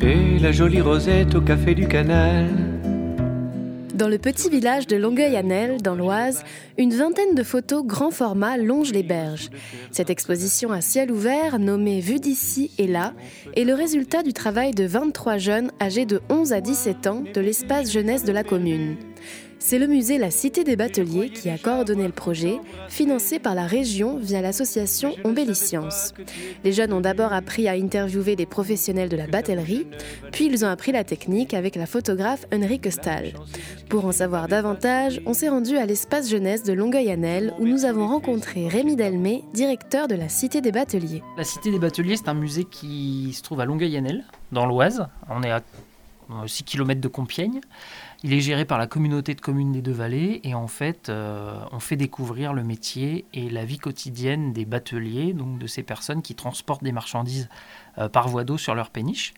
La jolie Rosette au café du canal. Dans le petit village de Longueuil-Annel, dans l'Oise, une vingtaine de photos grand format longent les berges. Cette exposition à ciel ouvert, nommée Vue d'ici et là, est le résultat du travail de 23 jeunes âgés de 11 à 17 ans de l'espace jeunesse de la commune. C'est le musée La Cité des Bateliers qui a coordonné le projet, financé par la région via l'association Ombelliscience. Les jeunes ont d'abord appris à interviewer des professionnels de la batellerie, puis ils ont appris la technique avec la photographe Henrique Stahl. Pour en savoir davantage, on s'est rendu à l'espace jeunesse de Longueuil-Annel où nous avons rencontré Rémi Delmé, directeur de la Cité des Bateliers. La Cité des Bateliers, c'est un musée qui se trouve à Longueuil-Annel, dans l'Oise. On est à 6 km de Compiègne. Il est géré par la communauté de communes des Deux-Vallées et en fait, euh, on fait découvrir le métier et la vie quotidienne des bateliers, donc de ces personnes qui transportent des marchandises euh, par voie d'eau sur leur péniche.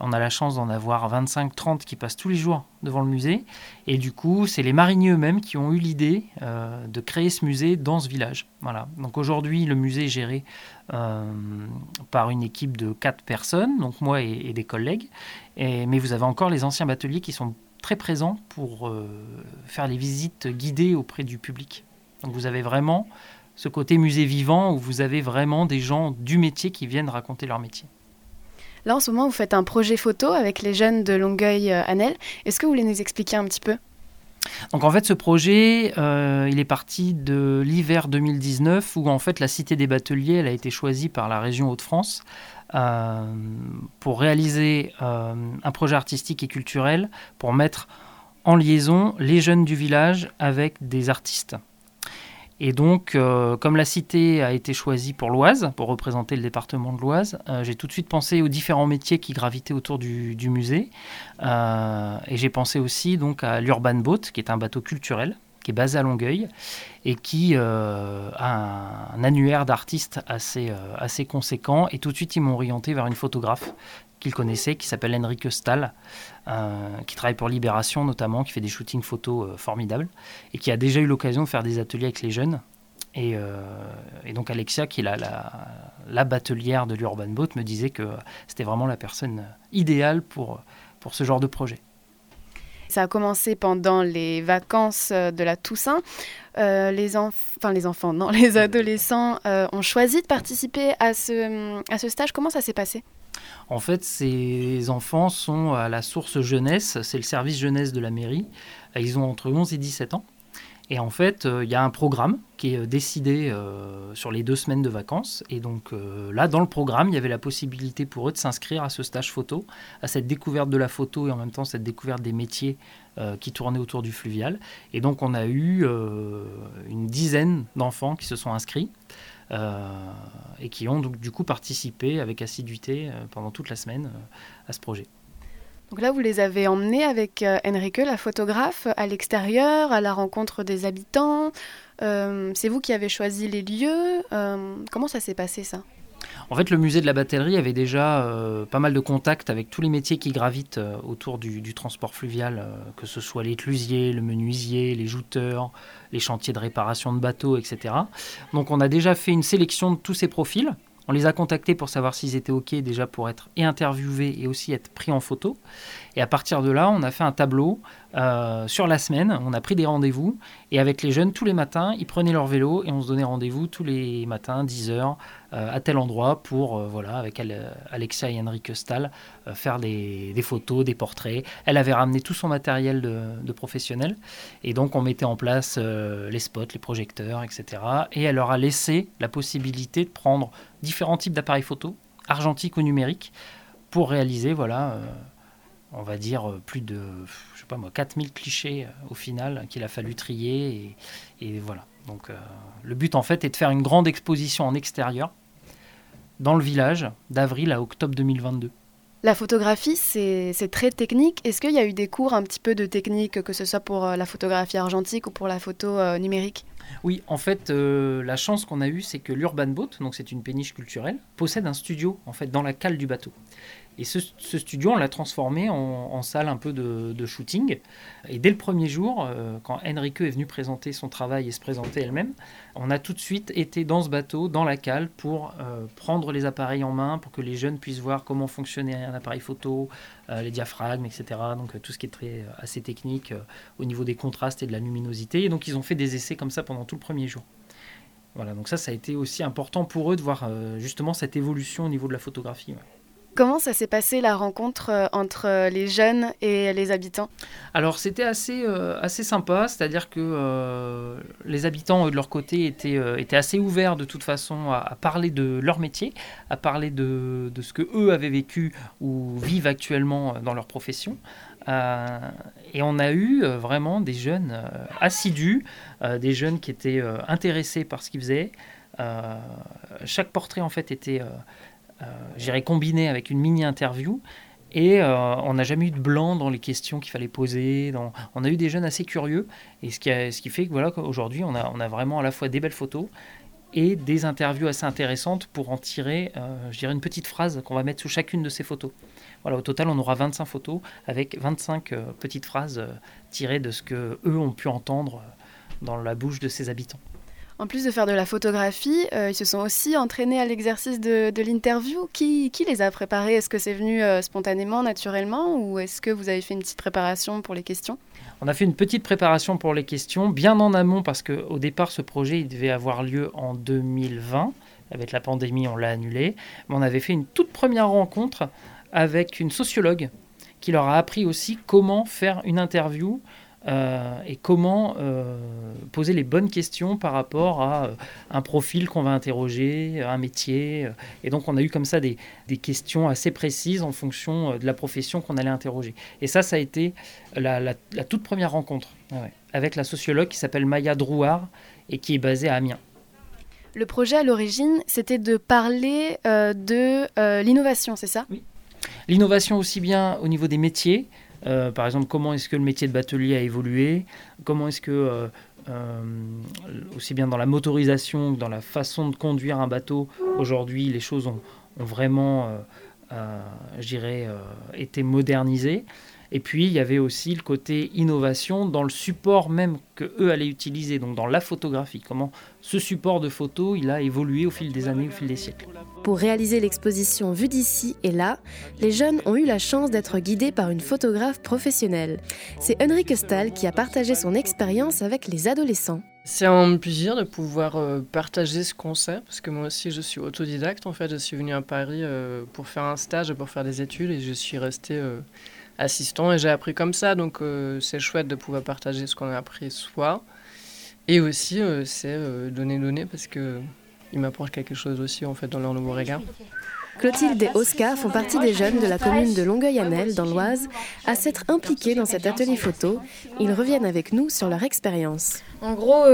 On a la chance d'en avoir 25-30 qui passent tous les jours devant le musée. Et du coup, c'est les mariniers eux-mêmes qui ont eu l'idée euh, de créer ce musée dans ce village. Voilà. Donc aujourd'hui, le musée est géré par une équipe de 4 personnes, donc moi et, des collègues. Mais vous avez encore les anciens bateliers qui sont très présent pour euh, faire les visites guidées auprès du public. Donc vous avez vraiment ce côté musée vivant où vous avez vraiment des gens du métier qui viennent raconter leur métier. Là, en ce moment, vous faites un projet photo avec les jeunes de Longueuil-Annel. Est-ce que vous voulez nous expliquer un petit peu? Donc en fait ce projet, euh, il est parti de l'hiver 2019 où en fait la Cité des Bateliers, a été choisie par la région Hauts-de-France euh, pour réaliser euh, un projet artistique et culturel, pour mettre en liaison les jeunes du village avec des artistes. Et donc, euh, comme la cité a été choisie pour l'Oise, pour représenter le département de l'Oise, j'ai tout de suite pensé aux différents métiers qui gravitaient autour du, musée. et j'ai pensé aussi donc à l'Urban Boat, qui est un bateau culturel qui est basé à Longueuil et qui euh, a un, annuaire d'artistes assez, euh, assez conséquent. Et tout de suite, ils m'ont orienté vers une photographe qu'ils connaissaient, qui s'appelle Henrik Stahl, euh, qui travaille pour Libération notamment, qui fait des shootings photos formidables et qui a déjà eu l'occasion de faire des ateliers avec les jeunes. Et, et, donc Alexia, qui est la, la, la batelière de l'Urban Boat, me disait que c'était vraiment la personne idéale pour, pour ce genre de projet. Ça a commencé pendant les vacances euh, de la Toussaint. Euh, les, enfin, les enfants, non, les adolescents euh, ont choisi de participer à ce, à ce stage. Comment ça s'est passé? En fait, ces enfants sont à la source jeunesse, c'est le service jeunesse de la mairie. Ils ont entre 11 et 17 ans. Et en fait, euh, il y a un programme qui est euh, décidé euh, sur les deux semaines de vacances. Et donc là, dans le programme, il y avait la possibilité pour eux de s'inscrire à ce stage photo, à cette découverte de la photo et en même temps cette découverte des métiers qui tournaient autour du fluvial. Et donc on a eu une dizaine d'enfants qui se sont inscrits. et qui ont donc du coup participé avec assiduité pendant toute la semaine à ce projet. Donc là, vous les avez emmenés avec euh, Enrique, la photographe, à l'extérieur, à la rencontre des habitants. Euh, c'est vous qui avez choisi les lieux. Euh, comment ça s'est passé ça? En fait, le musée de la batellerie avait déjà pas mal de contacts avec tous les métiers qui gravitent autour du, transport fluvial, que ce soit l'éclusier, le menuisier, les jouteurs, les chantiers de réparation de bateaux, etc. Donc on a déjà fait une sélection de tous ces profils on les a contactés pour savoir s'ils étaient OK déjà pour être interviewés et aussi être pris en photo. Et à partir de là, on a fait un tableau euh, sur la semaine. On a pris des rendez-vous. Et avec les jeunes, tous les matins, ils prenaient leur vélo et on se donnait rendez-vous tous les matins, 10 heures, euh, à tel endroit pour, euh, voilà, avec Alexia et Henrik Stahl, faire des, photos, des portraits. Elle avait ramené tout son matériel de, de professionnel. Et donc, on mettait en place les spots, les projecteurs, etc. Et elle leur a laissé la possibilité de prendre différents types d'appareils photo, argentiques ou numériques, pour réaliser, voilà on va dire, euh, plus de, je sais pas moi, 4000 clichés euh, au final qu'il a fallu trier. Et, voilà. Donc euh, le but en fait est de faire une grande exposition en extérieur dans le village d'avril à octobre 2022. La photographie, c'est très technique. Est-ce qu'il y a eu des cours un petit peu de technique, que ce soit pour la photographie argentique ou pour la photo numérique? Oui, en fait, la chance qu'on a eue, c'est que l'Urban Boat, donc c'est une péniche culturelle, possède un studio en fait dans la cale du bateau. Et ce, studio, on l'a transformé en, salle un peu de, shooting. Et dès le premier jour, euh, quand Enrique est venu présenter son travail et se présenter elle-même, on a tout de suite été dans ce bateau, dans la cale, pour euh, prendre les appareils en main, pour que les jeunes puissent voir comment fonctionnait un appareil photo, euh, les diaphragmes, etc. Donc tout ce qui est très, assez technique au niveau des contrastes et de la luminosité. Et donc ils ont fait des essais comme ça pendant tout le premier jour. Voilà, donc ça, ça a été aussi important pour eux de voir justement cette évolution au niveau de la photographie. Comment ça s'est passé la rencontre euh, entre euh, les jeunes et les habitants? Alors c'était assez, euh, assez sympa, c'est-à-dire que les habitants de leur côté étaient, étaient assez ouverts de toute façon à, parler de leur métier, à parler de, de, ce que eux avaient vécu ou vivent actuellement dans leur profession. et on a eu vraiment des jeunes assidus, des jeunes qui étaient intéressés par ce qu'ils faisaient. chaque portrait en fait était j'irai combiner avec une mini-interview. Et euh, on n'a jamais eu de blanc dans les questions qu'il fallait poser. On a eu des jeunes assez curieux. Et ce qui, ce qui fait que voilà, aujourd'hui, on a, on a vraiment à la fois des belles photos et des interviews assez intéressantes pour en tirer, euh, je dirais, une petite phrase qu'on va mettre sous chacune de ces photos. Voilà, au total, on aura 25 photos avec 25 petites phrases tirées de ce que eux ont pu entendre dans la bouche de ces habitants. En plus de faire de la photographie, euh, ils se sont aussi entraînés à l'exercice de, l'interview. Qui, les a préparés? Est-ce que c'est venu euh, spontanément, naturellement, ou est-ce que vous avez fait une petite préparation pour les questions? On a fait une petite préparation pour les questions, bien en amont, parce qu'au départ, ce projet devait avoir lieu en 2020. Avec la pandémie, on l'a annulé. Mais on avait fait une toute première rencontre avec une sociologue qui leur a appris aussi comment faire une interview euh, et comment euh, poser les bonnes questions par rapport à euh, un profil qu'on va interroger, un métier. Et donc on a eu comme ça des, des questions assez précises en fonction de la profession qu'on allait interroger. Et ça, ça a été la, la, toute première rencontre avec la sociologue qui s'appelle Maya Drouard et qui est basée à Amiens. Le projet à l'origine, c'était de parler de l'innovation, c'est ça? Oui. L'innovation aussi bien au niveau des métiers, euh, par exemple, comment est-ce que le métier de batelier a évolué? Comment est-ce que, euh, euh, aussi bien dans la motorisation que dans la façon de conduire un bateau, aujourd'hui, les choses ont, ont vraiment, je dirais, été modernisées? Et puis, il y avait aussi le côté innovation dans le support même que eux allaient utiliser, donc dans la photographie. Comment ce support de photo, il a évolué au fil des années, au fil des siècles. Pour réaliser l'exposition Vue d'ici et là, les jeunes ont eu la chance d'être guidés par une photographe professionnelle. C'est Henrik Stahl qui a partagé son expérience avec les adolescents. C'est un plaisir de pouvoir euh, partager ce qu'on sait, parce que moi aussi je suis autodidacte. En fait, je suis venu à Paris euh, pour faire un stage, pour faire des études, et je suis resté euh, assistant et j'ai appris comme ça. Donc euh, c'est chouette de pouvoir partager ce qu'on a appris soi. Et aussi euh, c'est euh, donner donner parce que ils m'apportent quelque chose aussi en fait dans leur nouveau regard. Clotilde et Oscar font partie des jeunes de la commune de Longueuil-Annel, dans l'Oise, à s'être impliqués dans cet atelier photo. Ils reviennent avec nous sur leur expérience. En gros,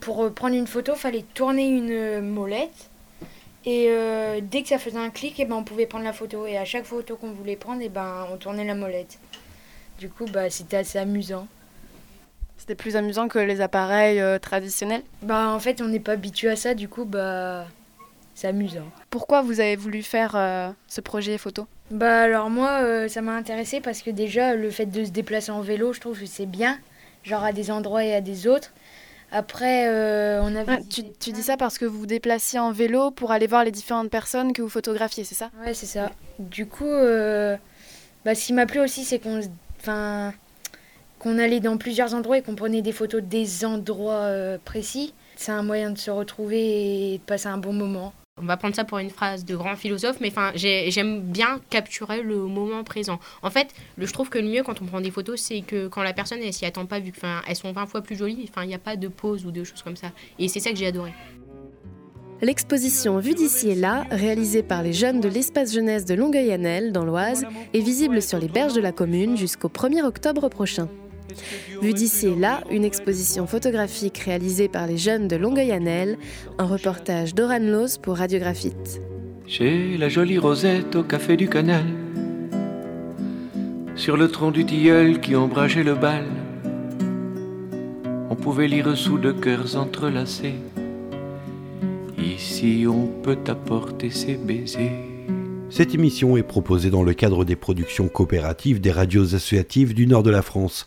pour prendre une photo, il fallait tourner une molette et euh, dès que ça faisait un clic, et eh ben, on pouvait prendre la photo. Et à chaque photo qu'on voulait prendre, et eh ben, on tournait la molette. Du coup, bah, c'était assez amusant. C'était plus amusant que les appareils euh, traditionnels? Bah en fait, on n'est pas habitué à ça, du coup, bah c'est amusant. Pourquoi vous avez voulu faire euh, ce projet photo? Bah alors moi, ça m'a intéressé parce que déjà, le fait de se déplacer en vélo, je trouve que c'est bien, genre à des endroits et à des autres. Après, euh, on a ah, tu, tu, dis ça parce que vous vous déplaciez en vélo pour aller voir les différentes personnes que vous photographiez, c'est ça? Ouais, c'est ça. Du coup, euh, bah, ce qui m'a plu aussi, c'est qu'on allait dans plusieurs endroits et qu'on prenait des photos des endroits euh, précis. C'est un moyen de se retrouver et de passer un bon moment on va prendre ça pour une phrase de grand philosophe, mais enfin, j'aime bien capturer le moment présent. En fait, je trouve que le mieux quand on prend des photos, c'est que quand la personne elle s'y attend pas, vu qu'elles sont 20 fois plus jolies, il n'y a pas de pause ou de choses comme ça. Et c'est ça que j'ai adoré. L'exposition Vue d'ici et là, réalisée par les jeunes de l'espace jeunesse de Longueuil-Annel, dans l'Oise, est visible sur les berges de la commune jusqu'au 1er octobre prochain. Vue d'ici et là, une exposition photographique réalisée par les jeunes de Longueuil-Annel, un reportage d'Oran Loz pour Radiographite. Chez la jolie Rosette au café du canal, sur le tronc du tilleul qui ombrageait le bal, on pouvait lire sous deux cœurs entrelacés. Ici on peut apporter ses baisers Cette émission est proposée dans le cadre des productions coopératives des radios associatives du nord de la France,